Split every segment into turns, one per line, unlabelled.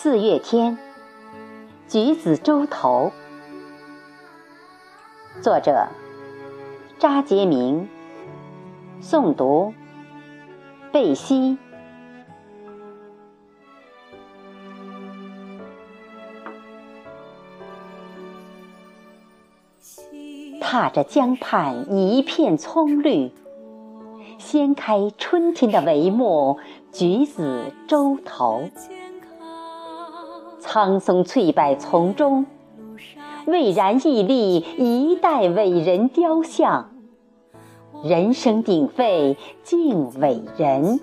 四月天，橘子洲头。作者：查杰明。诵读：贝西。踏着江畔一片葱绿，掀开春天的帷幕，橘子洲头。苍松翠柏丛中，巍然屹立一代伟人雕像。人声鼎沸敬伟人，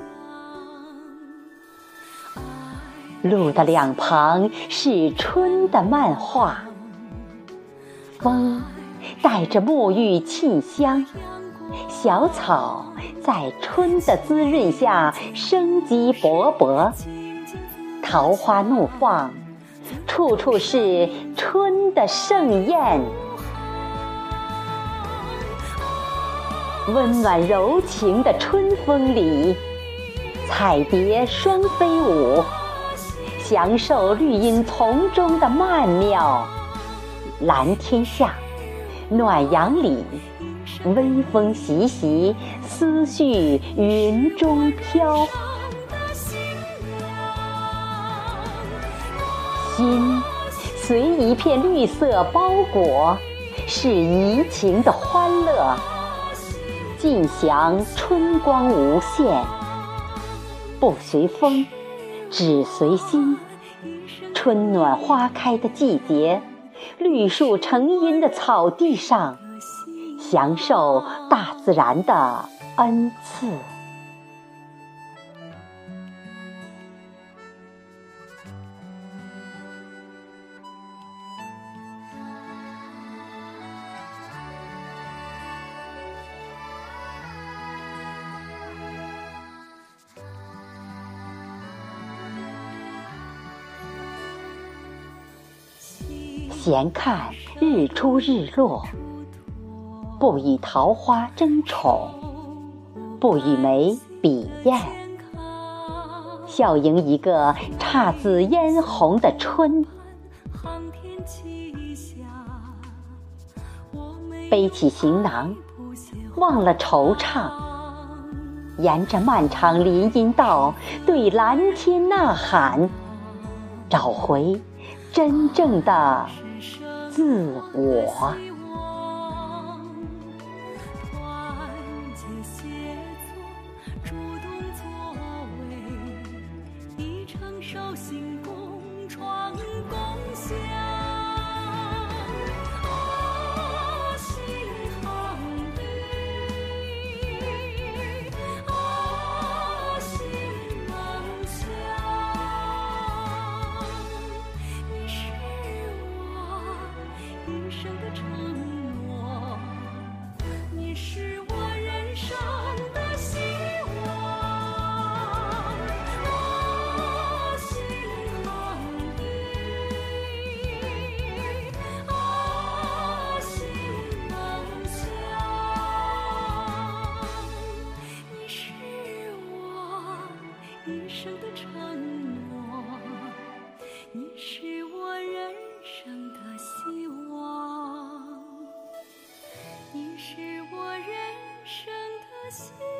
路的两旁是春的漫画。风带着沐浴沁香，小草在春的滋润下生机勃勃，桃花怒放。处处是春的盛宴，温暖柔情的春风里，彩蝶双飞舞，享受绿荫丛中的曼妙。蓝天下，暖阳里，微风习习，思绪云中飘。心随一片绿色包裹，是怡情的欢乐，尽享春光无限。不随风，只随心。春暖花开的季节，绿树成荫的草地上，享受大自然的恩赐。闲看日出日落，不与桃花争宠，不与梅比艳，笑迎一个姹紫嫣红的春。背起行囊，忘了惆怅，沿着漫长林荫道，对蓝天呐喊，找回真正的。自我。生的承诺，你是我人生的希望。啊，新航迹，啊，新梦想。你是我一生的承诺，你是。see.